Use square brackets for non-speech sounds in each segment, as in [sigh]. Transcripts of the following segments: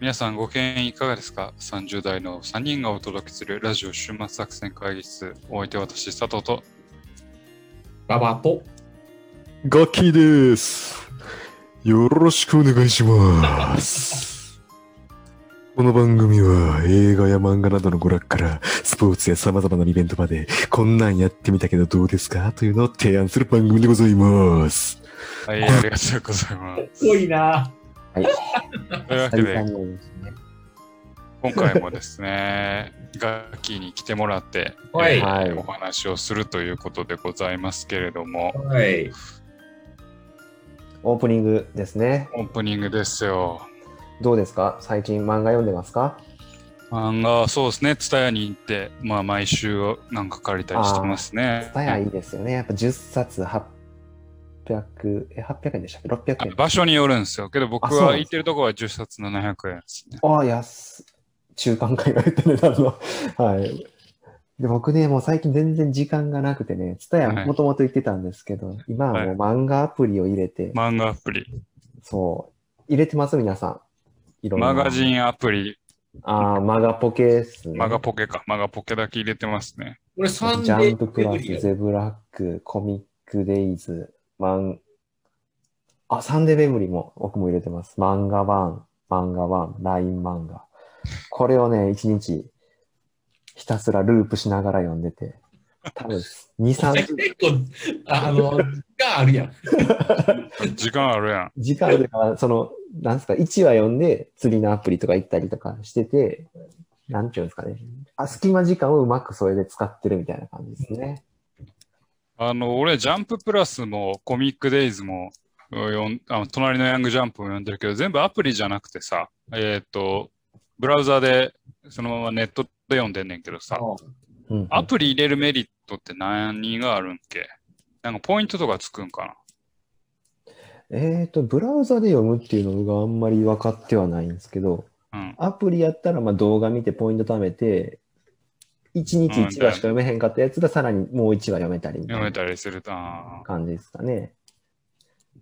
皆さんご機嫌いかがですか ?30 代の3人がお届けするラジオ週末作戦会議室。お相手は私、佐藤と。ババと。ガッキーです。よろしくお願いします。この番組は映画や漫画などの娯楽からスポーツや様々なイベントまでこんなんやってみたけどどうですか？というのを提案する番組でございます。はい、ありがとうございます。[laughs] 多いな。というわけで。今回もですね、[laughs] ガッキーに来てもらって、はいえーはいお話をするということでございますけれども、はい。オープニングですね。オープニングですよ。どうですか？最近漫画読んでますか？漫画、そうですね、ツタヤに行って、まあ、毎週なんか借りたりしてますねス。タヤいいですよね。やっぱ10冊800、え、800円でしたっけ ?600 円。場所によるんですよ。けど僕は行ってるところは10冊700円ですね。ああ、安い。中間会が言った値段の。[laughs] はい。で、僕ね、もう最近全然時間がなくてね、ツタヤはいもともと言ってたんですけど、今はもう漫画アプリを入れて、漫画アプリ、そう、入れてます皆さん。いろんな。マガジンアプリ、ああ、マガポケですね。マガポケか、マガポケだけ入れてますね。これサンデジャーンププラス、よゼブラック、コミックデイズ、マン、あ、サンデーメモリーも僕も入れてます。漫画版、漫画版、ライン漫画。これをね、一日ひたすらループしながら読んでて、多分2、3結構、あの、が [laughs] あるやん。時間あるやん。時間でか、その、なんですか、1話読んで次のアプリとか行ったりとかしてて、なんていうんですかね。あ、隙間時間をうまくそれで使ってるみたいな感じですね。あの、俺、ジャンププラスもコミックデイズも、よんあの隣のヤングジャンプも読んでるけど、全部アプリじゃなくてさ、えっ、と、ブラウザで、そのままネットで読んでんねんけどさ、うん、アプリ入れるメリットって何があるんけ？なんかポイントとかつくんかえっと、ブラウザで読むっていうのがあんまり分かってはないんですけど、なうん。アプリやったらまあ動画見てポイント貯めて、1日1話しか読めへんかったやつがさらにもう1話読めたりみた読めたりすると、あー感じですかね。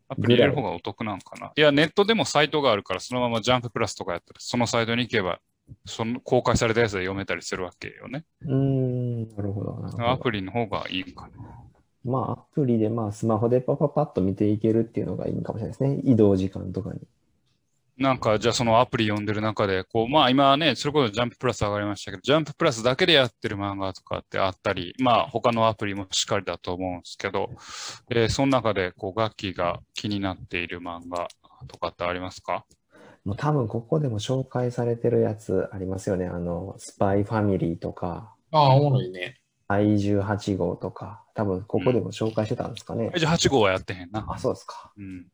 アプリ入れる方がお得なんかな。いや、ネットでもサイトがあるから、そのままジャンププラスとかやったら、そのサイトに行けば、その公開されたやつで読めたりするわけよね。うーん、なるほど。なるほどアプリの方がいいんかな。まあ、アプリでまあスマホでパパパッと見ていけるっていうのがいいかもしれないですね。移動時間とかに。なんか、じゃあそのアプリ読んでる中で、こう、まあ今はね、それこそジャンププラス上がりましたけど、ジャンププラスだけでやってる漫画とかってあったり、まあ他のアプリもしっかりだと思うんですけど、えーその中で、こう、楽器が気になっている漫画とかってありますか？もう多分ここでも紹介されてるやつありますよね。あの、スパイファミリーとか、ああ、おもろいね。怪獣8号とか、多分ここでも紹介してたんですかね。じゃあ8号はやってへんな。あ、そうですか。うん。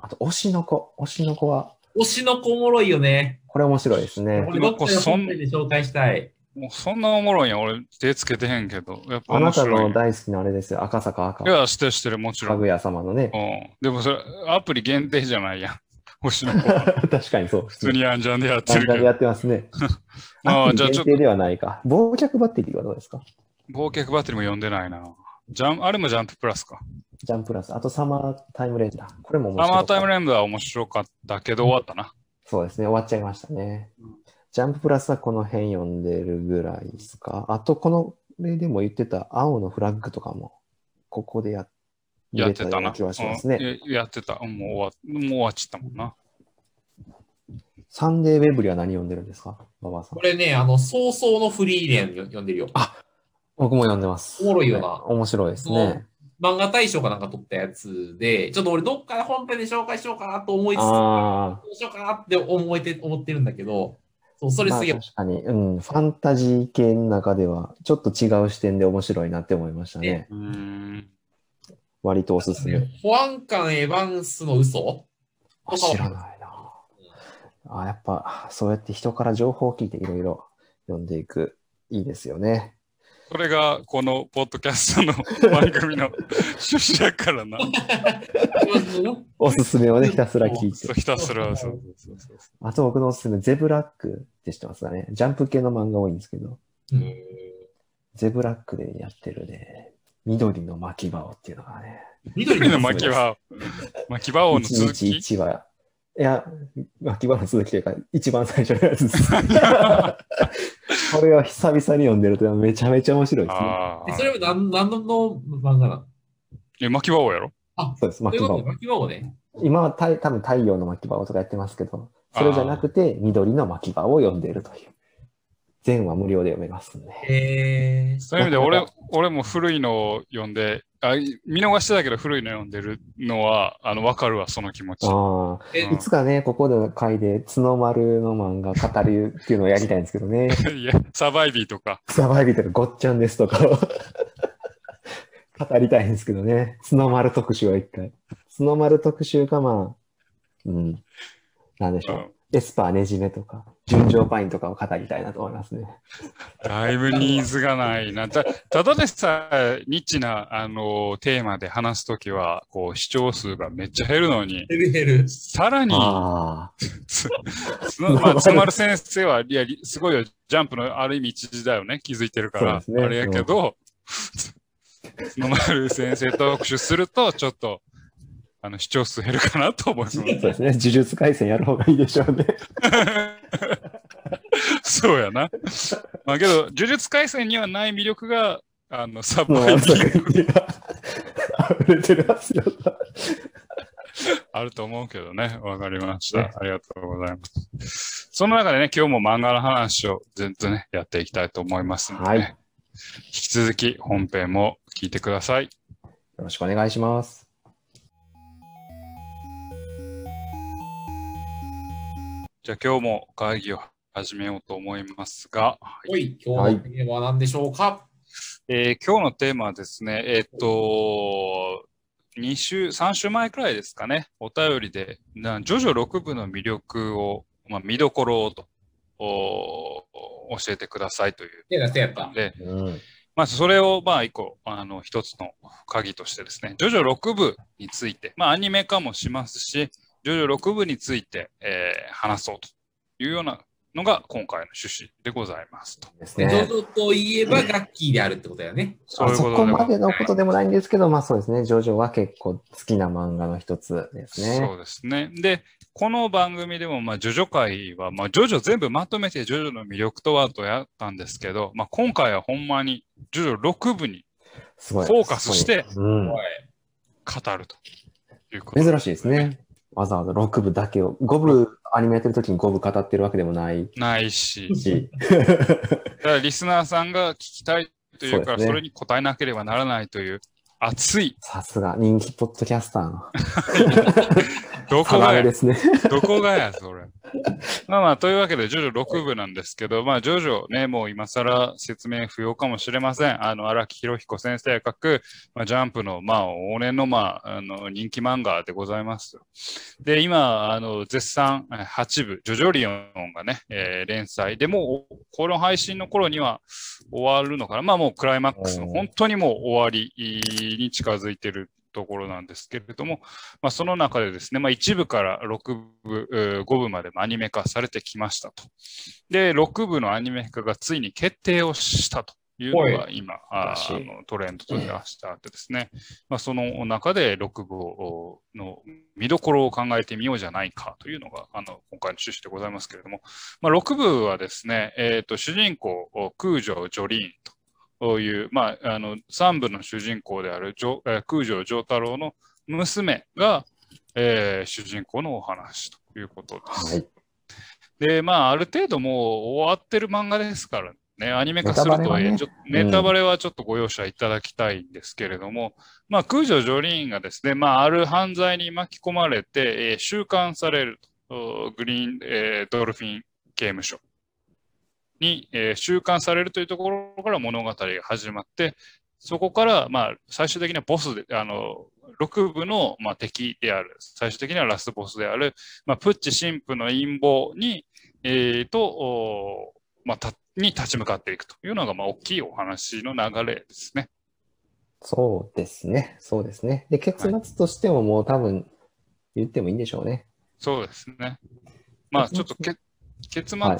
あと、推しの子。推しの子は、推しの子おもろいよね。これ面白いですね。俺どっかで本編で紹介したい。もうそんなおもろいんや。俺手つけてへんけど。やっぱあなた。の大好きなあれですよ。赤坂赤。いや、してるしてる、もちろん。かぐや様のね。うん。でもそれ、アプリ限定じゃないやん。星の子は。[laughs] 確かにそう。普通にアンジャンでやってるけど漫画でや。ってますね。[laughs] ああ、じゃあちょっとリ限定、ではないか。忘却バッテリーはどうですか？忘却バッテリーも読んでないな。ジャン、あれもジャンププラスか。ジャンプラス。あとサマータイムレンダー。これも面白い。サマータイムレンダーは面白かったけど終わったな。そうですね。終わっちゃいましたねうん。ジャンププラスはこの辺読んでるぐらいですか？あと、この例でも言ってた青のフラッグとかも、ここでややってたな。入れような気はしますね。うんややってた。うんもう終わもう終わっちゃったもんな。サンデーウェブリは何読んでるんですか？馬場さんこ。れね、あの、早々のフリーレンよ読んでるよ。僕も読んでます。おもろいよなね面白いですね。漫画大賞かなんか撮ったやつで、ちょっと俺どっかで本編で紹介しようかなと思いつつ、どあうしようかなって思えて思ってるんだけど、そう、そあ、まあれすげえ、確かに、うん、ファンタジー系の中では、ちょっと違う視点で面白いなって思いましたね。うーん。割とおすすめ。保安官エヴァンスの嘘？あ知らないな。あやっぱ、そうやって人から情報を聞いていろいろ読んでいく、いいですよね。それがこのポッドキャストの [laughs] 番組の趣旨だからな。[laughs] おすすめをね、ひたすら聞いて。ひたすらそうそうそうそうあと僕のおすすめ、ゼブラックって知ってますかね？ジャンプ系の漫画多いんですけど、うんゼブラックでやってるね、緑の巻き場をっていうのがね、緑緑のの巻き場、巻き場王の一続日き？一話いや、巻き場の続きというか、一番最初のやつです。[laughs] これは久々に読んでるとめちゃめちゃ面白いですね。そ。れは何何の漫画なの？え、巻き場王やろ？そうです、巻き場を。ということで、巻き場をね。今はた多分太陽の巻き場をとかやってますけど、それじゃなくて緑の巻き場を読んでいるという。全話無料で読めますんで。へえ。そういう意味で俺、俺も古いのを読んで、あ見逃してたけど古いの読んでるのは、あの、わかるわ、その気持ち。ああ、えうんいつかね、ここの回で角丸の漫画語るっていうのをやりたいんですけどね。[laughs] いや、サバイビーとか。サバイビーとかごっちゃんですとかを [laughs] 語りたいんですけどね。角丸特集は一回。角丸特集かまあ、うん、なんでしょう。うんエスパーねじめとか、純情パインとかを語りたいなと思いますね。だいぶニーズがないな。たただでさえ、ニッチな、あの、テーマで話すときは、こう、視聴数がめっちゃ減るのに、ヘルヘル。さらに、あつまあ、つまる先生は、いや、りすごいよ、ジャンプのある意味一時だよね、気づいてるから、ねあれやけど、つのまる先生特集すると、ちょっと、あの、視聴数減るかなと思います。あ、[laughs] そうですね。呪術廻戦やる方がいいでしょうね。[laughs] そうやな。まあけど、呪術廻戦にはない魅力が、あの、サもうあのバイビー作品が溢れてるはずよ。あると思うけどね。わかりました。ありがとうございます。その中でね、今日も漫画の話をずっとね、やっていきたいと思いますので、ねはい引き続き本編も聞いてください。よろしくお願いします。じゃあ今日も会議を始めようと思いますが、おい、今日のテーマは何でしょうか、えー今日のテーマはですね、えーっと、2週、3週前くらいですかね、お便りで、なジョジョ6部の魅力を、まあ、見どころをと、お教えてくださいという手出せやった。で、うん。まあ、それを、まあ、一個、あの、一つの鍵としてですね、ジョジョ6部について、まあ、アニメ化もしますし、ジョジョ6部について、えー話そうというようなのが今回の趣旨でございますと。で、ですね。ジョジョといえばガッキーであるってことだよね。そういうあそことでこまでのことでもないんですけど、まあそうですね。ジョジョは結構好きな漫画の一つですね。そうですね。で、この番組でも、まあ、ジョジョ会は、まあ、ジョジョ全部まとめて、ジョジョの魅力とはとやったんですけど、まあ、今回はほんまに、ジョジョ6部にすごい。フォーカスして語るということ珍しいですね。わざわざ6部だけを、5部アニメやってる時に5部語ってるわけでもないないし、し。だからリスナーさんが聞きたいというから、そね。それに答えなければならないという、熱い、さすが人気ポッドキャスターの [laughs] どこがや？で、すね。どこがや、それ。[laughs] まあまあ、というわけで、ジョジョ6部なんですけど、まあ、ジョジョね、もう今更説明不要かもしれません。あの、荒木博彦先生が書く、まあ、ジャンプの、まあ、往年の、まあ、あの、人気漫画でございます。で、今、あの、絶賛えー8部、ジョジョリオンがね、えー連載。でもう、この配信の頃には終わるのかな。まあ、もうクライマックスの、本当にもう終わりに近づいてるところなんですけれども、まあ、その中でですね、まあ、1部から6部、えー5部までアニメ化されてきましたと。で、6部のアニメ化がついに決定をしたというのが今、あのトレンドとしてあってですね、まあ、その中で6部をの見どころを考えてみようじゃないかというのがあの今回の趣旨でございますけれども、まあ、6部はですね、えーと主人公、空城ジョリーンと。という、まあ、あの、三部の主人公である空城城太郎の娘が、えー主人公のお話ということです。はい。で、まあ、ある程度もう終わってる漫画ですからね、アニメ化するとはいえ、ネタバレはね。ちょネタバレはちょっとご容赦いただきたいんですけれども、まあ、空城ジョリーンがですね、まあ、ある犯罪に巻き込まれて、えー収監されると、おグリーン、えードルフィン刑務所に、えー収監されるというところから物語が始まって、そこから、まあ、最終的にはボスで、あの、6部の、まあ、敵である、最終的にはラストボスである、まあ、プッチ神父の陰謀に、えーと、おまあ、たに立ち向かっていくというのが、まあ、大きいお話の流れですね。そうですね。そうですね。で、結末としてももう多分言ってもいいんでしょうね。そうですね。まあ、ちょっとけ結末、はい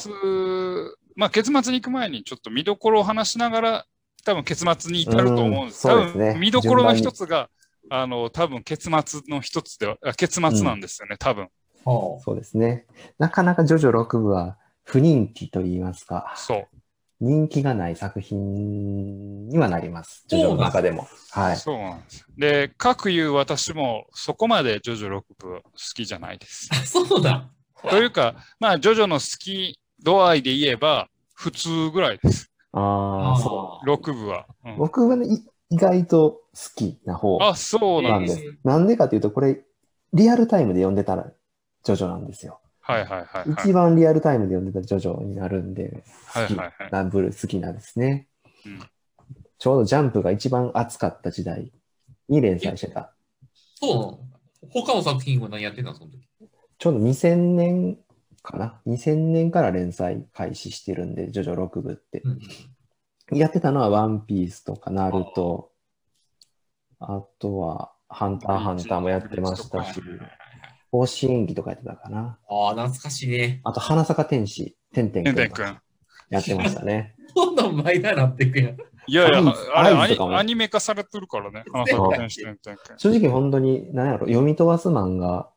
まあ、結末に行く前に、ちょっと見どころを話しながら、多分結末に至ると思うんです。うんね多分見どころの一つが、あの、多分結末の一つでは、あ結末なんですよね、多分。はそうですね。なかなかジョジョ6部は不人気と言いますか、そう。人気がない作品にはなります。ジョジョの中でも。はい。そうなんです。で、各言う私もそこまでジョジョ6部好きじゃないです。あ。[laughs] そうだ。というか、まあ、ジョジョの好き度合いで言えば、普通ぐらいです。ああ、そう。6部は。うん僕はね、い意外と好きな方あ、そうなんです。なんです。なんでかというと、これ、リアルタイムで読んでたら、ジョジョなんですよ。はいはいはいはい。一番リアルタイムで読んでたジョジョになるんで、好きはいはいはい。なブルー好きなんですね。うんちょうどジャンプが一番熱かった時代に連載してた。そうなの他の作品は何やってたのその時？ちょうど2000年かな ?2000 年から連載開始してるんで、ジョジョ6部って。うんやってたのはワンピースとかナルト、あとはハンターハンターもやってましたし、甲子園技とかやってたかな。ああ、懐かしいね。あと花坂天使、てんてんくん。やってましたね。[laughs] どんどんマイナーになっていくやん。いやいやあれアニメ化されてるからね。花そう咲天使てんてんくん正直本当に、何やろ、読み飛ばす漫画、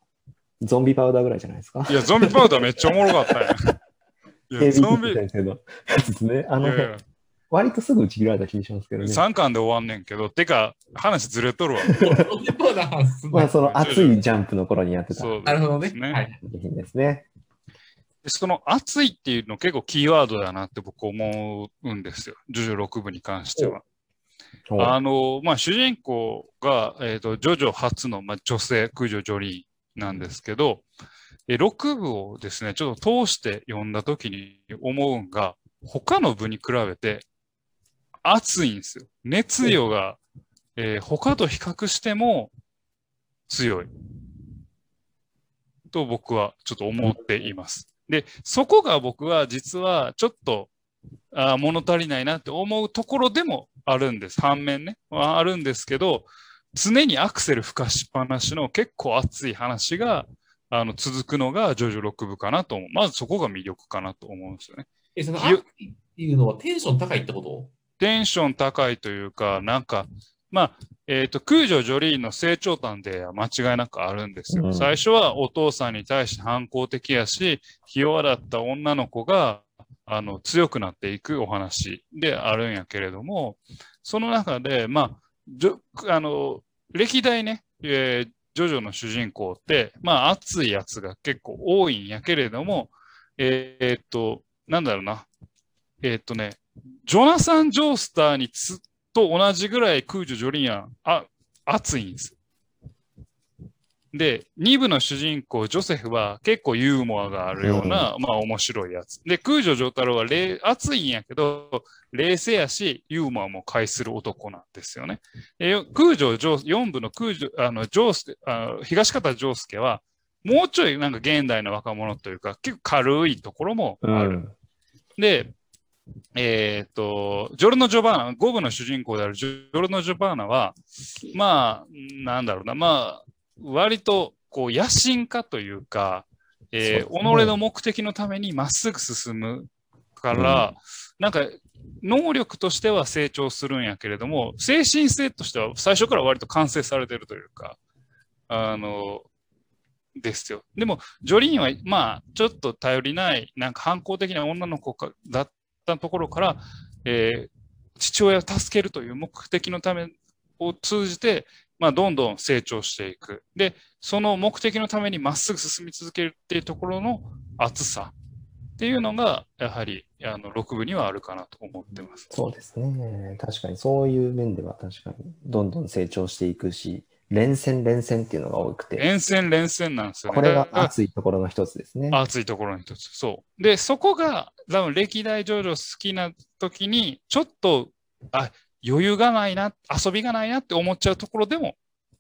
ゾンビパウダーぐらいじゃないですか？いや、ゾンビパウダーめっちゃおもろかったんや。[laughs] いや、ゾンビ、先生のやつですね。あのいやいや、割とすぐ打ち切られた気がしますけどね。3巻で終わんねんけど、てか、話ずれとるわ。まあ、その熱いジャンプの頃にやってたそうなるほどね。ですねはい。作品ですね。でその熱いっていうの結構キーワードだなって僕思うんですよ。ジョジョ6部に関しては。あの、まあ、主人公が、えっ、と、ジョジョ初の、まあ、女性、空女ジョリーなんですけど、6部をですね、ちょっと通して読んだ時に思うんが、他の部に比べて熱いんですよ。熱量が、えー他と比較しても強い。と僕はちょっと思っています。で、そこが僕は実はちょっとあ物足りないなって思うところでもあるんです。反面ね。はあるんですけど、常にアクセル吹かしっぱなしの結構熱い話があの続くのがジョジョ6部かなと思う。まずそこが魅力かなと思うんですよね。え、その熱いっていうのはテンション高いってこと？テンション高いというか、なんか、まあ、えっ、と、空女ジョリーンの成長端で間違いなくあるんですよ。うん最初はお父さんに対して反抗的やし、ひ弱だった女の子が、あの、強くなっていくお話であるんやけれども、その中で、まあ、じょあの、歴代ね、えージョジョの主人公って、まあ、熱いやつが結構多いんやけれども、えーっと、なんだろうな。えーっとね、ジョナサン・ジョースターにつと同じぐらいクージョリーンはあ熱いんです。で、2部の主人公、ジョセフは結構ユーモアがあるような、まあ面白いやつ。で、空女ジョータロはれ熱いんやけど、冷静やし、ユーモアも介する男なんですよね。でよ空女ジョー、4部の空女、あの、ジョースケ、あの東方ジョースケは、もうちょいなんか現代の若者というか、結構軽いところもある。で、えっ、と、ジョルノ・ジョバーナ、5部の主人公であるジョルノ・ジョバーナは、まあ、なんだろうな、まあ、割と、こう、野心家というか、えー己の目的のためにまっすぐ進むから、なんか、能力としては成長するんやけれども、精神性としては最初から割と完成されてるというか、あの、ですよ。でも、ジョリーンは、まあ、ちょっと頼りない、なんか反抗的な女の子かだったところから、えー父親を助けるという目的のためを通じて、まあ、どんどん成長していく。で、その目的のためにまっすぐ進み続けるっていうところの熱さっていうのが、やはり、あの、6部にはあるかなと思ってます。そうですね。確かにそういう面では確かにどんどん成長していくし、連戦連戦っていうのが多くて、連戦連戦なんですよね。これが熱いところの一つですね。熱いところの一つ。そう。で、そこが、多分歴代ジョジョ好きな時に、ちょっと、あ、余裕がないな、遊びがないなって思っちゃうところでも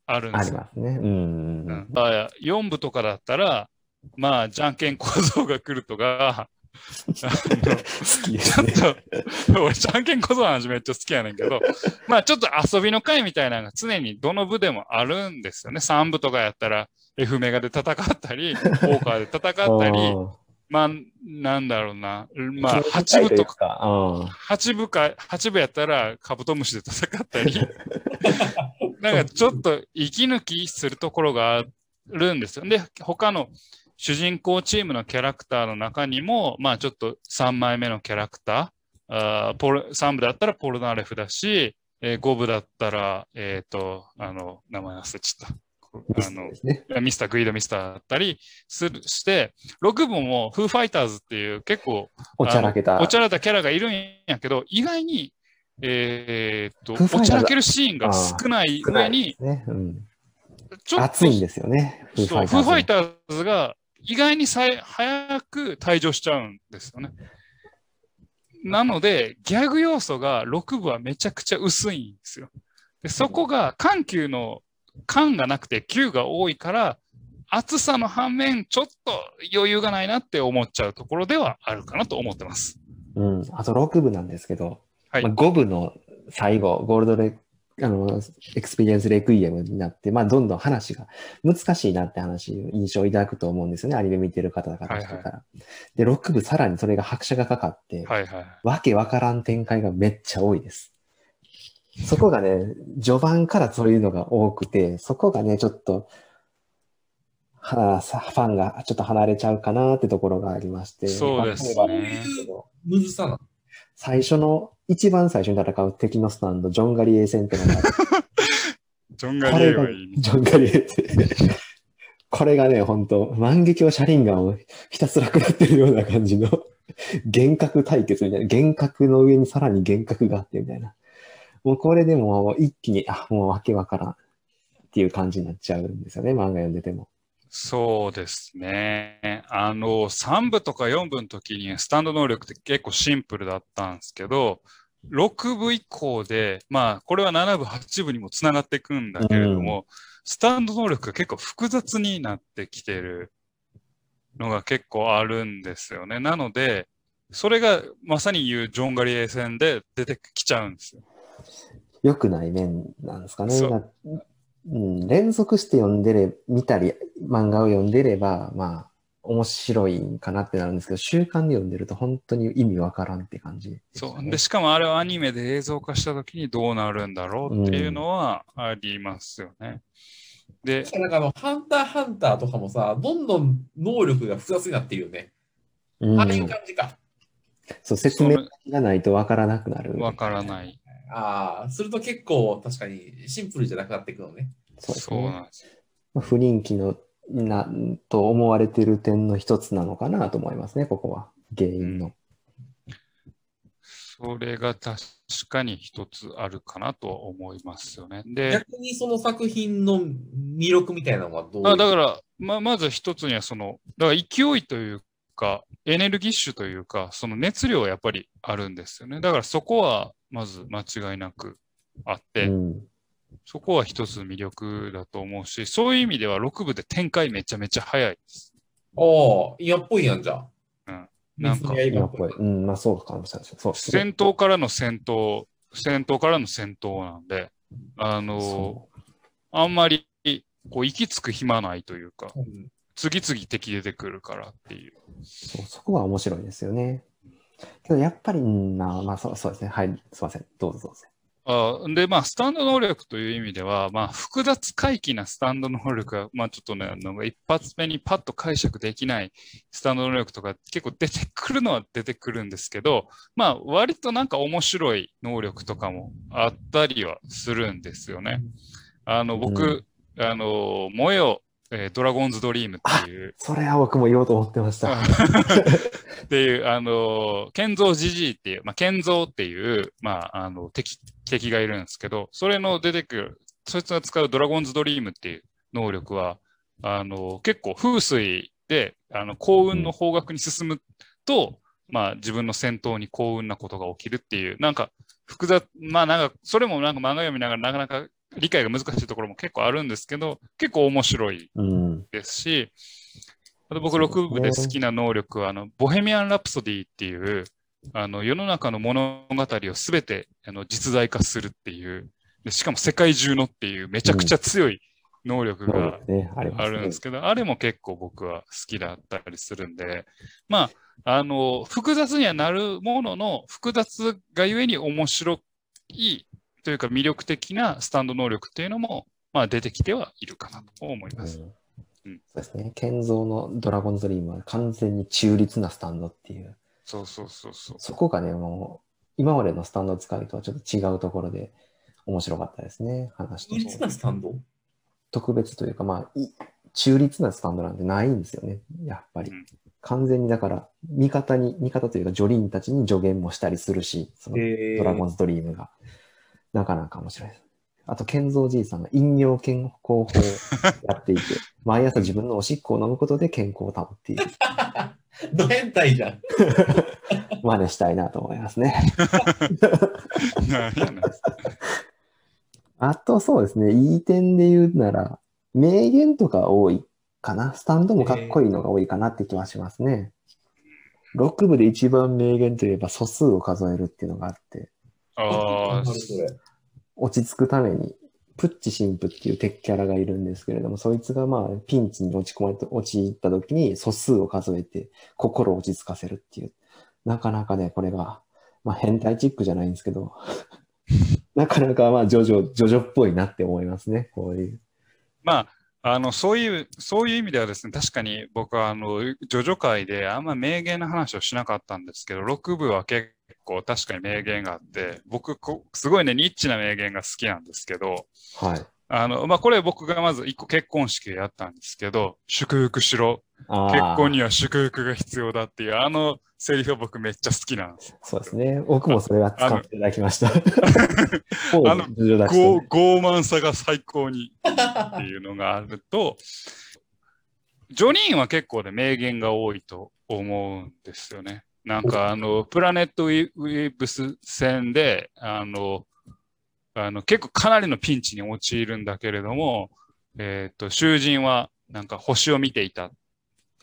あるんですよ。ありますね。うんうんううんん、だから4部とかだったら、まあ、じゃんけん構造が来るとか、[laughs] 好きでちょっ。と、俺、じゃんけん構造の話めっちゃ好きやねんけど、まあ、ちょっと遊びの会みたいなのが常にどの部でもあるんですよね。3部とかやったら、F メガで戦ったり、オーカーで戦ったり、[laughs] うんまあ、なんだろうな。まあ、8部とか、か？うん8部か、8部やったらカブトムシで戦ったり、[laughs] なんかちょっと息抜きするところがあるんですよ。で、他の、主人公チームのキャラクターの中にも、まあちょっと3枚目のキャラクター、あーポル3部だったらポルナレフだし、えー5部だったら、えっ、と、あの、名前忘れちゃった。あのね。ミスター、グイードミスターだったりするして、6部もフーファイターズっていう結構おちゃらけた。おちゃらけたキャラがいるんやけど、意外に、えーっと、おちゃらけるシーンが少ない上にす、ね。うん。ちょっと熱いんですよね。フーフそうァイターズ。フーファイターズが意外にさい早く退場しちゃうんですよね。なので、ギャグ要素が6部はめちゃくちゃ薄いんですよ。でそこが緩急の緩がなくて急が多いから、熱さの反面、ちょっと余裕がないなって思っちゃうところではあるかなと思ってます。うん。あと6部なんですけど、はいまあ、5部の最後、ゴールドレあの、エクスペリエンスレクイエムになって、まあ、どんどん話が難しいなって話、印象を抱くと思うんですよね。アニメ見てる方々からしたら。で、6部さらにそれが拍車がかかって、はいはい。わけわからん展開がめっちゃ多いです。そこがね、序盤からそういうのが多くて、そこがね、ちょっと、はさファンがちょっと離れちゃうかなってところがありまして。そうですねむずさなの？最初の、一番最初に戦う敵のスタンド、ジョンガリエー戦ってのが [laughs] ジョンガこれが、リエはいいね。ジョンガリエー戦。これがね、本当万華鏡車輪ガンをひたすら食らってるような感じの幻覚対決みたいな。幻覚の上にさらに幻覚があってみたいな。もうこれでもう一気に、あ、もうわけわからんっていう感じになっちゃうんですよね、漫画読んでても。そうですね。あの、3部とか4部の時にスタンド能力って結構シンプルだったんですけど、6部以降で、まあ、これは7部、8部にもつながっていくんだけれども、スタンド能力が結構複雑になってきてるのが結構あるんですよね。なので、それがまさに言うジョンガリエ戦で出てきちゃうんですよ。良くない面なんですかね。そうん、連続して読んでれ、見たり、漫画を読んでれば、まあ、面白いんかなってなるんですけど、習慣で読んでると本当に意味わからんって感じでしたね、そう。で、しかもあれをアニメで映像化した時にどうなるんだろうっていうのはありますよね。で、なんかあの、ハンターハンターとかもさ、どんどん能力が複雑になっているよね。うんああいう感じか。そう、説明がないとわからなくなる。わからない。ああ、すると結構確かにシンプルじゃなくなっていくのね。そうですそうね。なんですよ。まあ不人気の、な、と思われている点の一つなのかなと思いますね、ここは。原因の。それが確かに一つあるかなとは思いますよね。で、逆にその作品の魅力みたいなのはどうあだから、ままず一つにはその、だから勢いというか、エネルギッシュというか、その熱量はやっぱりあるんですよね。だからそこはまず間違いなくあって、うん。そこは一つ魅力だと思うし、そういう意味では6部で展開めちゃめちゃ早いです。ああ、嫌っぽいやんじゃん。うんなんかやっぱり、うん、まあそうかもしれないです。そう戦闘からの戦闘、戦闘からの戦闘なんで、あのそあんまりこう行き着く暇ないというか、うん次々敵出てくるからっていう。そうそこは面白いですよね。けどやっぱり、うんなまあそうそうですね。はい、すいません。どうぞどうぞ。あで、まあ、スタンド能力という意味では、まあ、複雑回帰なスタンド能力が、まあ、ちょっとね、あの一発目にパッと解釈できないスタンド能力とか結構出てくるのは出てくるんですけど、まあ、割となんか面白い能力とかもあったりはするんですよね。あの、僕、あの、萌えよ、えードラゴンズドリームっていう、それは僕も言おうと思ってました。[laughs] っていう、あの、建造じじいっていう、まあ、建造っていう、まあ、あの、敵、敵がいるんですけど、それの出てくる、そいつが使うドラゴンズドリームっていう能力は、あの、結構風水で、あの、幸運の方角に進むと、まあ、自分の戦闘に幸運なことが起きるっていう、なんか、複雑、まあ、なんか、それもなんか漫画読みながらなかなか理解が難しいところも結構あるんですけど、結構面白いうん。ですし、あと僕、そうですね6部で好きな能力は、あの、ボヘミアン・ラプソディっていう、あの、世の中の物語をすべてあの実在化するっていうで、しかも世界中のっていうめちゃくちゃ強い能力が。あるんですけど、あれも結構僕は好きだったりするんで、まあ、あの、複雑にはなるものの、複雑がゆえに面白いというか魅力的なスタンド能力っていうのも、まあ出てきてはいるかなと思います。うんうんそうですね。建造のドラゴンズドリームは完全に中立なスタンドっていう。そうそうそうそう。そこがね、もう、今までのスタンド使いとはちょっと違うところで面白かったですね。話と中立なスタンド？特別というか、まあ、い中立なスタンドなんてないんですよね。やっぱり。うん完全にだから、味方に、味方というか、ジョリンたちに助言もしたりするし、そのえドラゴンズドリームが。なかなか面白いです。あと、健三じいさんが飲料健康法をやっていて、[laughs] 毎朝自分のおしっこを飲むことで健康を保っている。ド変態じゃん。真似したいなと思いますね。[laughs] あと、そうですね、いい点で言うなら、名言とか多いかな。スタンドもかっこいいのが多いかなって気はしますね。6部で一番名言といえば素数を数えるっていうのがあって、ああ。落ち着くために、プッチ神父っていう敵キャラがいるんですけれども、そいつがまあピンチに落ち込まれて、陥った時に素数を数えて心を落ち着かせるっていう。なかなかね、これが、まあ変態チックじゃないんですけど、[laughs] なかなかまあジョジョ、ジョジョっぽいなって思いますね、こういう。まあ、あの、そういう、そういう意味ではですね、確かに僕は、あの、ジョジョ界であんま名言の話をしなかったんですけど、6部は結構確かに名言があって、僕こ、すごいね、ニッチな名言が好きなんですけど、はい。あの、まあ、これ僕がまず一個結婚式でやったんですけど、祝福しろ。結婚には祝福が必要だっていう、あのセリフは僕めっちゃ好きなんですよ。そうですね。僕もそれは使っていただきました。あのジョジョだ傲傲慢さが最高にっていうのがあると、ジョニーンは結構ね、名言が多いと思うんですよね。なんかあの、プラネットウィブス戦で、あの、あの結構かなりのピンチに陥るんだけれども、えっ、と、囚人はなんか星を見ていた。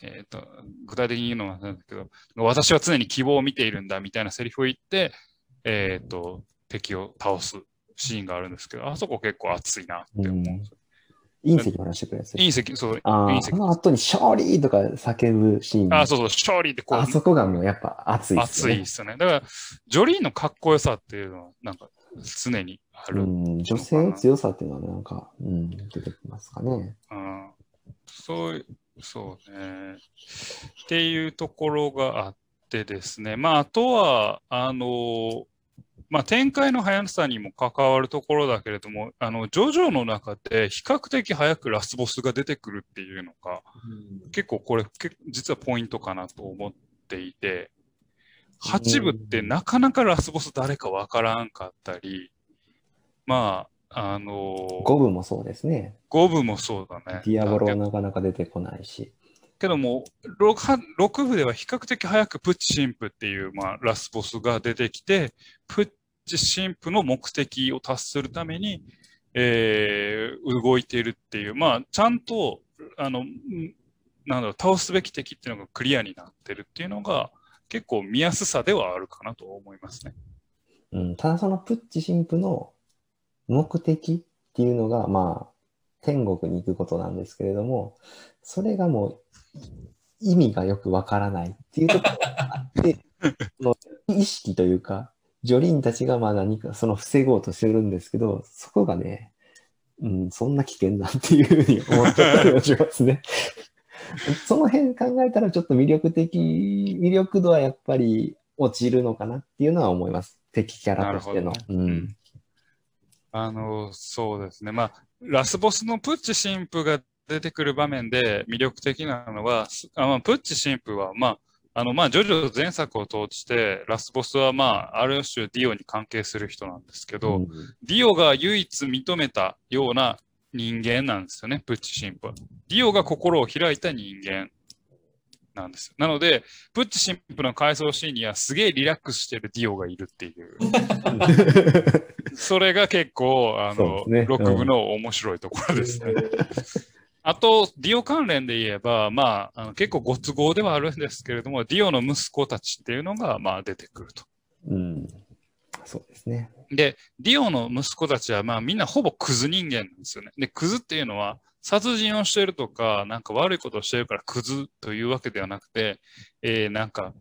えっ、と、具体的に言うのはなんだけど、私は常に希望を見ているんだみたいなセリフを言って、えっ、と、敵を倒すシーンがあるんですけど、あそこ結構熱いなって思うん。隕石の話してくれるやつ。隕石、そう、隕石あ。の後に勝利とか叫ぶシーン。あ、そうそう、勝利ってこうあ、そこがもうやっぱ熱いっすね。いですよね。だから、ジョリーンのかっこよさっていうのは、なんか、常にある。うん、女性の強さっていうのはなんか、うん、出てきますかね。うんそういう、そうね。っていうところがあってですね。まあ、あとは、あの、まあ、展開の速さにも関わるところだけれども、あの、ジョジョの中で比較的早くラスボスが出てくるっていうのが、結構これ、け実はポイントかなと思っていて、8部ってなかなかラスボス誰かわからんかったり、まあ、あの五部もそうですね。5部もそうだね。ディアボロだけなかなか出てこないし。けども、6, は6部では比較的早くプッチ神父っていう、まあ、ラスボスが出てきて、プッチ神父の目的を達するために、えー動いているっていう、まあ、ちゃんと、あの、んなんだろう、倒すべき敵っていうのがクリアになってるっていうのが、結構見やすさではあるかなと思いますね。うん、ただそのプッチ神父の目的っていうのが、まあ、天国に行くことなんですけれども、それがもう意味がよくわからないっていうところがあって、[laughs] 意識というか、ジョリーンたちがまあ何かその防ごうとしてるんですけど、そこがね、うん、そんな危険なんていうふうに思っちゃったりはしますね。[laughs] その辺考えたらちょっと魅力的、魅力度はやっぱり落ちるのかなっていうのは思います。敵キャラとしての。ねうん。あの、そうですね。まあ、ラスボスのプッチ神父が出てくる場面で魅力的なのは、すあまあ、プッチ神父は、まあ、あの、まあ、ジョジョ全作を通して、ラスボスは、まあ、ある種ディオに関係する人なんですけど、うんディオが唯一認めたような人間なんですよね、プッチ神父は。ディオが心を開いた人間なんですよ。なので、プッチ神父の回想シーンにはすげえリラックスしてるディオがいるっていう。[laughs] それが結構、あの、そうですね6部の面白いところですね。[laughs] あと、ディオ関連で言えば、まあ、あの結構ご都合ではあるんですけれども、ディオの息子たちっていうのが、まあ、出てくると。うん。そうですね。で、ディオの息子たちは、まあ、みんなほぼクズ人間なんですよね。で、クズっていうのは、殺人をしてるとか、なんか悪いことをしてるからクズというわけではなくて、えーなんか、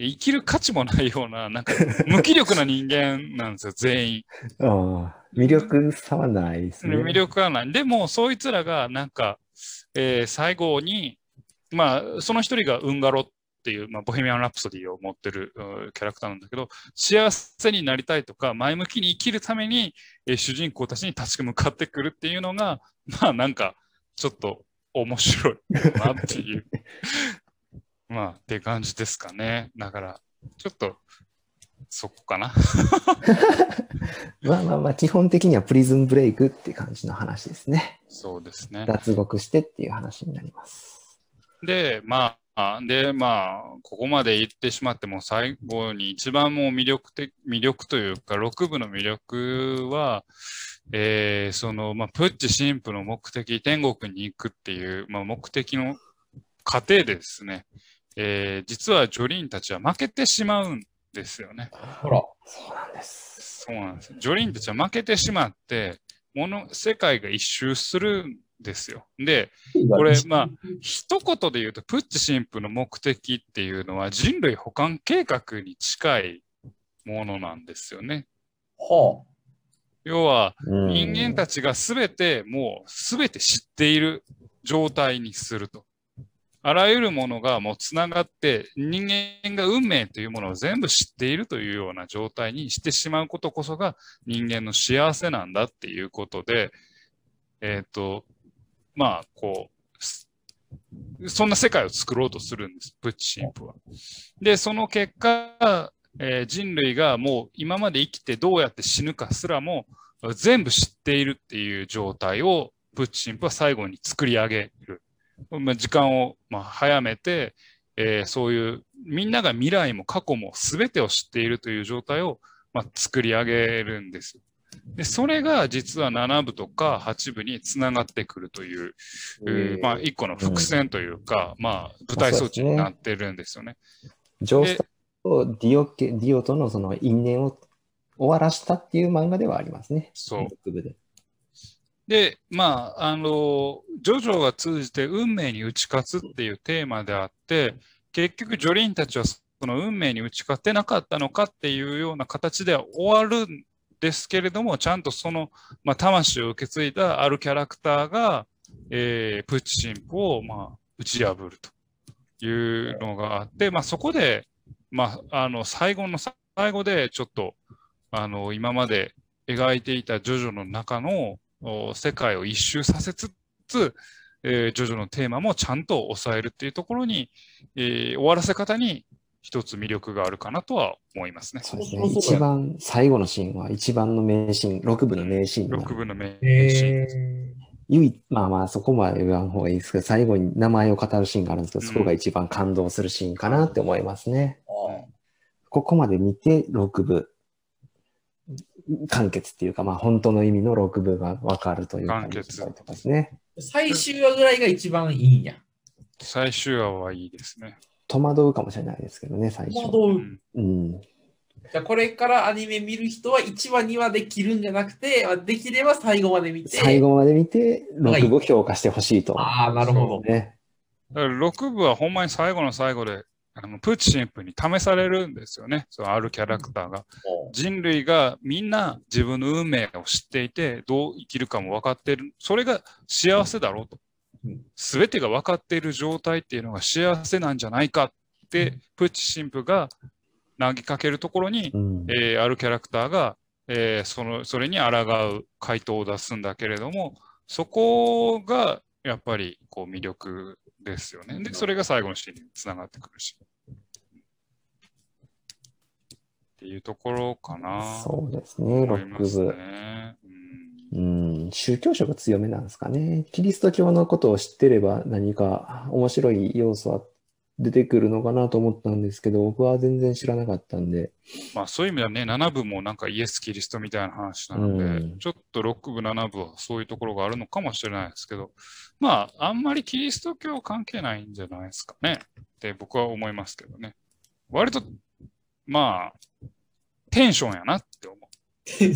生きる価値もないような、なんか、無気力な人間なんですよ、全員。[laughs] ああ、魅力さはないですね。魅力はない。でも、そいつらが、なんか、えー最後に、まあ、その一人がウンガロっていう、まあ、ボヘミアン・ラプソディを持ってるうキャラクターなんだけど、幸せになりたいとか、前向きに生きるために、えー主人公たちに立ち向かってくるっていうのが、まあなんか、ちょっと面白いなっていう。[laughs] まあ、って感じですかね。だから、ちょっと、そこかな。まあまあまあ、基本的にはプリズンブレイクって感じの話ですね。そうですね。脱獄してっていう話になります。で、まあ、で、まあ、ここまで言ってしまっても、最後に一番もう魅力的、魅力というか、6部の魅力は、えーその、まあ、プッチ神父の目的、天国に行くっていう、まあ、目的の過程でですね、えー実はジョリーンたちは負けてしまうんですよね。ほら。そうなんです。そうなんです。ジョリーンたちは負けてしまって、もの、世界が一周するんですよ。で、これまあ一言で言うと、プッチ神父の目的っていうのは人類保管計画に近いものなんですよね。は要は、うん人間たちが全て、もう全て知っている状態にすると。あらゆるものがもうつながって、人間が運命というものを全部知っているというような状態にしてしまうことこそが人間の幸せなんだっていうことで、えっ、と、まあ、こう、そんな世界を作ろうとするんです、プッチ神父は。で、その結果、えー人類がもう今まで生きてどうやって死ぬかすらも全部知っているっていう状態をプッチ神父は最後に作り上げる。まあ、時間をまあ早めて、えーそういうみんなが未来も過去も全てを知っているという状態をまあ作り上げるんです。で、それが実は7部とか8部につながってくるという、えーまあ一個の伏線というか、まあ舞台装置になってるんですよね。ジョースターとディオケディオとのその因縁を終わらしたっていう漫画ではありますね。そう。で。まあ、あの、ジョジョが通じて運命に打ち勝つっていうテーマであって、結局ジョリンたちはその運命に打ち勝てなかったのかっていうような形では終わるんですけれども、ちゃんとその、まあ、魂を受け継いだあるキャラクターが、えープッチ神父を、まあ、打ち破るというのがあって、まあ、そこで、まあ、あの、最後の最後でちょっと、あの、今まで描いていたジョジョの中の世界を一周させつつ、えージョジョのテーマもちゃんと抑えるっていうところに、えー終わらせ方に一つ魅力があるかなとは思いますね。そうですね。一番最後のシーンは一番の名シーン、6部の名シーンになる。6部の名へシーンえ。唯一、まあまあそこまで言わん方がいいですけど、最後に名前を語るシーンがあるんですけど、そこが一番感動するシーンかなって思いますね。ここまで見て6部完結っていうか、まあ本当の意味の6部がわかるという感じすね。最終話ぐらいが一番いいんや。最終話はいいですね。戸惑うかもしれないですけどね、最初。どううんうん。じゃあこれからアニメ見る人は1話、2話で切るんじゃなくて、できれば最後まで見て。最後まで見て、6部を評価してほしいと。ああ、なるほど。ね。だから6部はほんまに最後の最後で、あのプッチ神父に試されるんですよね。そのあるキャラクターが。人類がみんな自分の運命を知っていて、どう生きるかも分かっている。それが幸せだろうとうん。すべてが分かっている状態っていうのが幸せなんじゃないかって、プッチ神父が投げかけるところに、うん。えーあるキャラクターが、えーそのそれに抗う回答を出すんだけれども、そこがやっぱりこう魅力ですよね。で、それが最後のシーンにつながってくるし。っていうところかな。そうですね、6思います部。ね。うんうん、宗教色強めなんですかね。キリスト教のことを知ってれば何か面白い要素は出てくるのかなと思ったんですけど、僕は全然知らなかったんで。まあそういう意味ではね、7部もなんかイエス・キリストみたいな話なので、うんちょっと6部、7部はそういうところがあるのかもしれないですけど、まああんまりキリスト教関係ないんじゃないですかねって僕は思いますけどね。割と、まあ、テンションやなって思う。うん、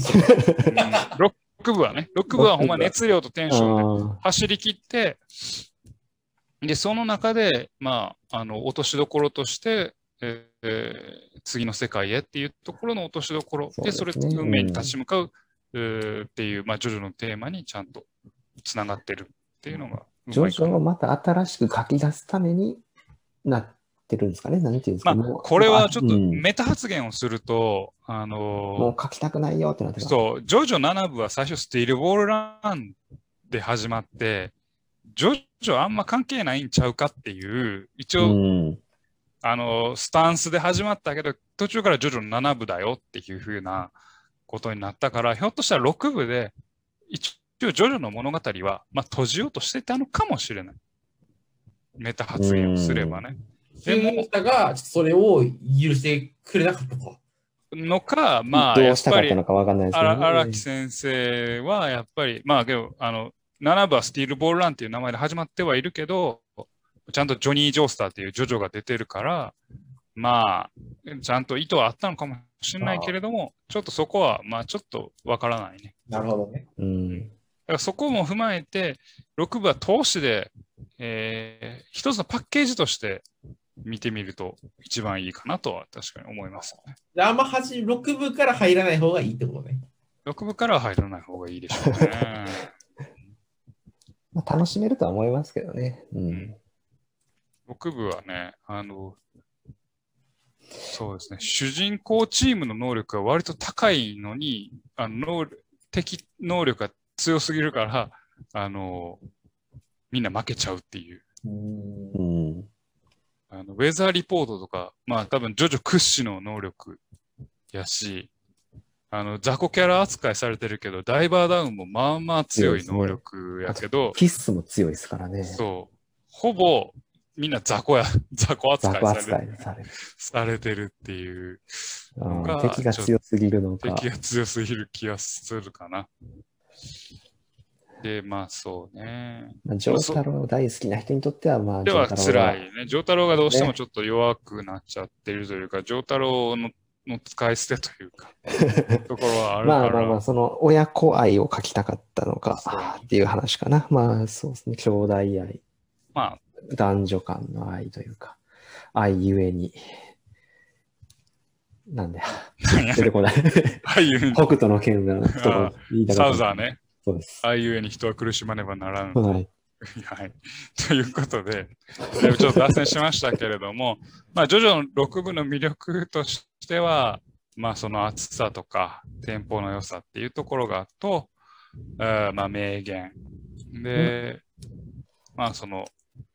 6部はね、6部はほんま熱量とテンションであ走り切って、で、その中で、まあ、あの、落としどころとして、えーえー次の世界へっていうところの落としどころ。で、それ、運命に立ち向かう、えーっていう、まあ、ジョジョのテーマにちゃんとつながってるっていうのが、ジョジョをまた新しく書き出すためになってるんですかね？なんていうんですか、まあもうこれはちょっとうん。メタ発言をすると、あものう書きたくないよってなってた。そう、ジョジョ7部は最初スティールボールランで始まって、ジョジョあんま関係ないんちゃうかっていう、一応、うん。あの、スタンスで始まったけど、途中からジョジョ7部だよっていう風なことになったから、ひょっとしたら6部で、一応ジョジョの物語は、まあ、閉じようとしてたのかもしれない。メタ発言をすればね。ででも、も、が、それを許してくれなかったと。のか、まあ、どやっぱりうしたかった、のかわかんないですけど、荒荒木先生はやっぱり、まあけど、あの、7部はスティールボールランっていう名前で始まってはいるけど、ちゃんとジョニー・ジョースターっていうジョジョが出てるから、まあ、ちゃんと意図はあったのかもしれないけれども、ちょっとそこは、まあちょっとわからないね。なるほどね。うん。だからそこも踏まえて、6部は投資で、えー一つのパッケージとして見てみると一番いいかなとは確かに思いますね。であんまはじ6部から入らない方がいいってことね。6部からは入らない方がいいでしょうね。まあ、楽しめるとは思いますけどね。うん。6部はね、あの、そうですね、主人公チームの能力が割と高いのに、あの能力敵能力が強すぎるから、あの、みんな負けちゃうっていう。うん。あのウェザーリポートとか、まあ多分ジョジョ屈指の能力やし、あの、雑魚キャラ扱いされてるけど、ダイバーダウンもまあまあ強い能力やけど、キッスも強いですからね。そう、ほぼみんな雑魚や、[laughs] 雑魚雑扱いされ魚扱いされる。されてるっていう、うんが敵が強すぎるのか。敵が強すぎる気がするかな。で、まあそうね。まあ、ジョータロ大好きな人にとっては、まあ、では辛いね。ジョータロがどうしてもちょっと弱くなっちゃってるというか、ジョータロのの使い捨てというか、[laughs] ところはあるから。まあまあまあ、その親子愛を書きたかったのかっていう話かな。まあそうですね、兄弟愛、まあ、男女間の愛というか、愛ゆえに。なんで、出てこない。北斗の剣がとか言いたサ。ウザーね。そうです。ああいうえに人は苦しまねばならん。はい。[laughs] はい。[laughs] ということで、だいぶちょっと脱線しましたけれども、[laughs] まあ、ジョジョの6部の魅力としては、まあ、その厚さとか、テンポの良さっていうところがと、あーまあ、名言。で、まあ、その、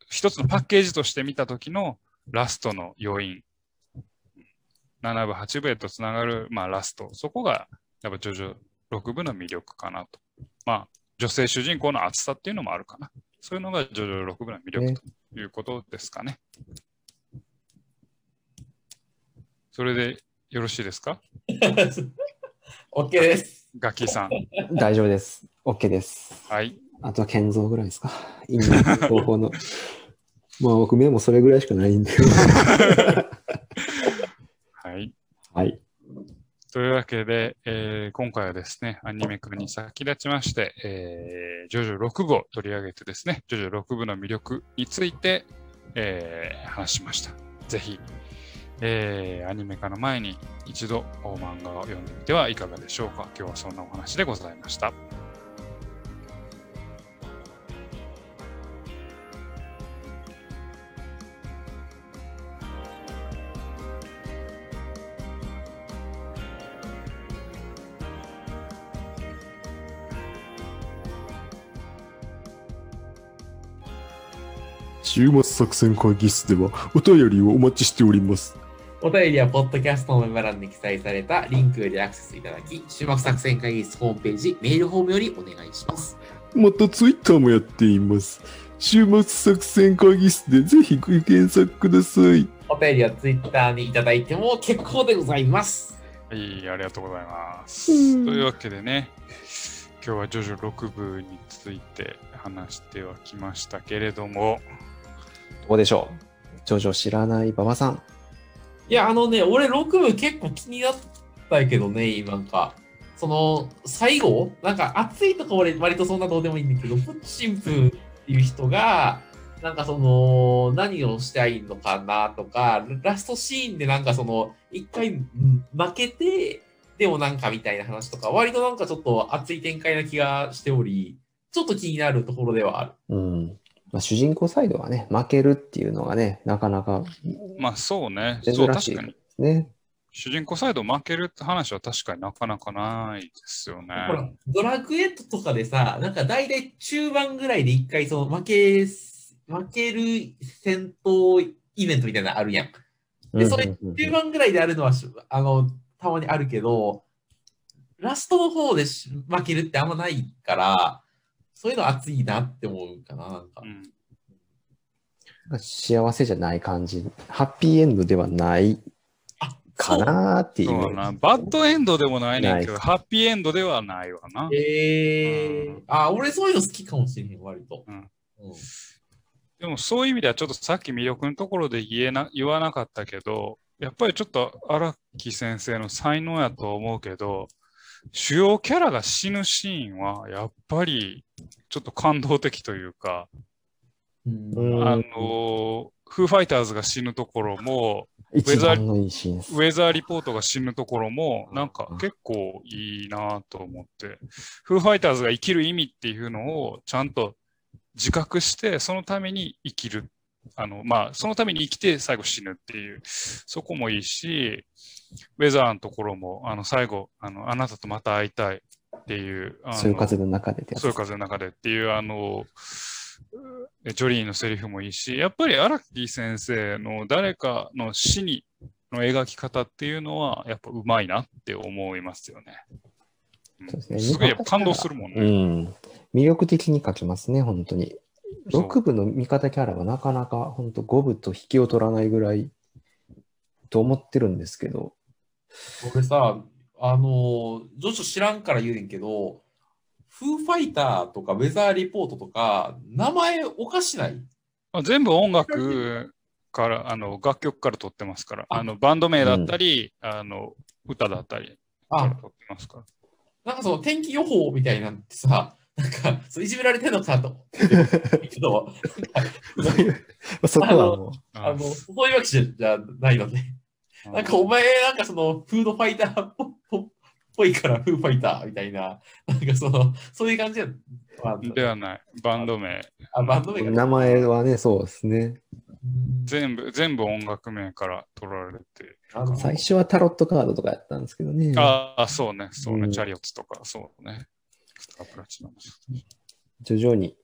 一つのパッケージとして見たときのラストの余韻。7部、8部へとつながる、まあ、ラスト。そこが、やっぱジョジョ6部の魅力かなと。まあ、女性主人公の厚さっていうのもあるかな。そういうのがジョジョ6部の魅力ということですかね。それでよろしいですか？[laughs] OK です。ガッキーさん。大丈夫です。OK です。はい。あとは建造ぐらいですか？いい方法の。[laughs] まあ僕目もそれぐらいしかないんで。はい。[laughs] はい。というわけで、えー今回はですね、アニメ化に先立ちまして、えージョジョ6部を取り上げてですね、ジョジョ6部の魅力について、えー話しました。ぜひ、えーアニメ化の前に一度漫画を読んでみてはいかがでしょうか。今日はそんなお話でございました。週末作戦会議室ではお便りをお待ちしております。お便りは、ポッドキャストのメモ欄に記載されたリンクよりアクセスいただき、終幕作戦会議室ホームページ、メールフォームよりお願いします。またツイッターもやっています。週末作戦会議室でぜひご検索ください。お便りは Twitter にいただいても結構でございます。はい、ありがとうございます。うんというわけでね、今日はジョジョ6部について話してはきましたけれども、どうでしょう？ジョジョ知らない馬場さん。いや、あのね、俺6部結構気になったけどね、なんか、その、最後なんか熱いとか俺割とそんなどうでもいいんだけど、プッチンプっていう人が、なんかその、何をしたいのかなとか、ラストシーンでなんかその、一回うん負けて、でもなんかみたいな話とか、割となんかちょっと熱い展開な気がしており、ちょっと気になるところではある。うん。まあ、主人公サイドはね、負けるっていうのがね、なかなかまあそうね。そう、珍しいで確かに。すね。主人公サイド負けるって話は確かになかなかないですよね。ほら、ドラクエットとかでさ、なんか大体中盤ぐらいで一回その負け、負ける戦闘イベントみたいなのあるやん。で、それ中盤ぐらいであるのはし、あの、たまにあるけど、ラストの方でし負けるってあんまないから、そういうの熱いなって思うかな、なんかう。ん幸せじゃない感じ。ハッピーエンドではないあ、かなーっていう。そうだな。バッドエンドでもないねんけど、ハッピーエンドではないわな。えー、あ、俺そういうの好きかもしれへん、割と。うんうんでもそういう意味ではちょっとさっき魅力のところで言えな言わなかったけど、やっぱりちょっと荒木先生の才能やと思うけど、主要キャラが死ぬシーンはやっぱりちょっと感動的というか、あの、フーファイターズが死ぬところも、ウ。ェザーリポートが死ぬところも、なんか結構いいなと思って、フーファイターズが生きる意味っていうのをちゃんと自覚して、そのために生きる。あの、まあ、そのために生きて最後死ぬっていう、そこもいいし、ウェザーのところも、あの、最後、あの、あなたとまた会いたいっていう、そういう風の中でそういう風の中でっていう、あの、えジョリーのセリフもいいし、やっぱり荒木先生の誰かの死にの描き方っていうのは、やっぱうまいなって思いますよね。うんそうですねすごいやっぱ感動するもんうね。ん。魅力的に書きますね、本当に。そう。6部の味方キャラはなかなか本当5部と引きを取らないぐらいと思ってるんですけど、俺さ、あの、ジョジョ知らんから言うねんけど、フーファイターとかウェザーリポートとか、名前おかしない？まあ全部音楽から、あの、楽曲から取ってますから、あ。あの、バンド名だったり、あの、歌だったりからあ、取ってますから。なんかその天気予報みたいなんてさ、なんか、そういじめられてんのかと思ってるけど、そういうそこはもう、あの、そういうわけじゃないので、なんかお前、なんかその、フードファイターっぽいから、フーファイターみたいな、なんかその、そういう感じではない。バンド名。あバンド名が名前はね、そうですね。うん全部、全部音楽名から取られて。あの最初はタロットカードとかやったんですけどね。ああ、そうね、そうね、うんチャリオッツとか、そうね。徐々に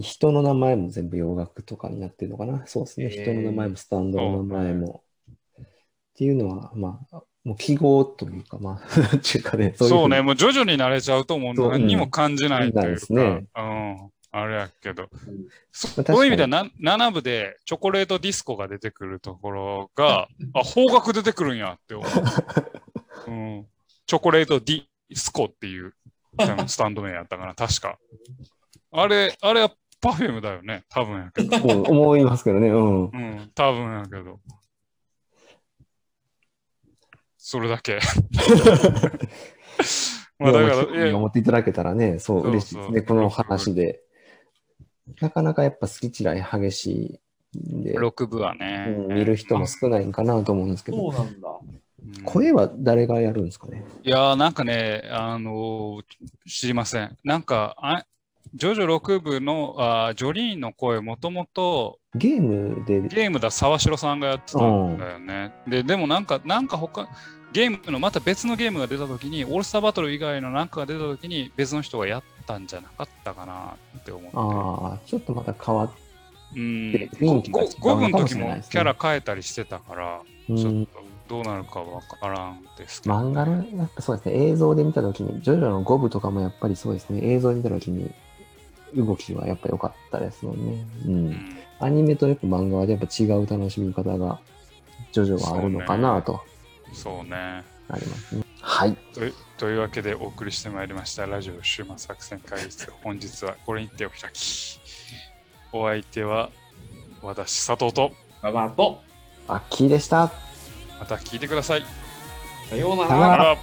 人の名前も全部洋楽とかになってるのかな。そうですね。へー。人の名前もスタンドの名前も。っていうのは、まあ、もう記号というか、まあ、[laughs] っていうかね、そうそうね、にもう徐々に慣れちゃうと思う何にも感じないというか、うん。ないうん、あれやけど、そまあそういう意味ではな7部でチョコレートディスコが出てくるところが、あ、方角出てくるんやって思う。[laughs] うん、チョコレートディスコっていうスタンド名やったかな、確か。あれ、あれはパフュームだよね、多分やけど。うん思いますけどね。うん。うん、多分やけど。それだけ。[laughs] まあだから、いやいや思っていただけたらね、そう、そう嬉しいですね。この話で。なかなかやっぱ好き嫌い激しいんで、6部はね、うん見る人も少ないんかなと思うんですけど、そうなんだ。うん声は誰がやるんですかね？いやーなんかね、あのー知りません。なんか、あジョジョ6部のあージョリーンの声、もともとゲームで、ゲームだ沢城さんがやってたんだよね。で、でもなんか、なんか他、ゲームのまた別のゲームが出たときに、オールスターバトル以外のなんかが出たときに、別の人がやったんじゃなかったかなって思って。ああ、ちょっとまた変わっうん、雰囲気が違う5分ののかもし時もれないですねキャラ変えたりしてたから、うちょっん、とどうなるかわからんですけど。漫画の、やっぱそうですね、映像で見たときに、ジョジョの5部とかもやっぱりそうですね、映像で見たときに、動きはやっぱ良かったですもんね。う。うんんアニメとやっぱ漫画はやっぱ違う楽しみ方が、ジョジョはあるのかなとそうね。なりますね。はい。というというわけでお送りしてまいりましたラジオ終末作戦会議室本日はこれにてお開きお相手は私佐藤とババアと、アッキーでした。また聞いてください。さような。ら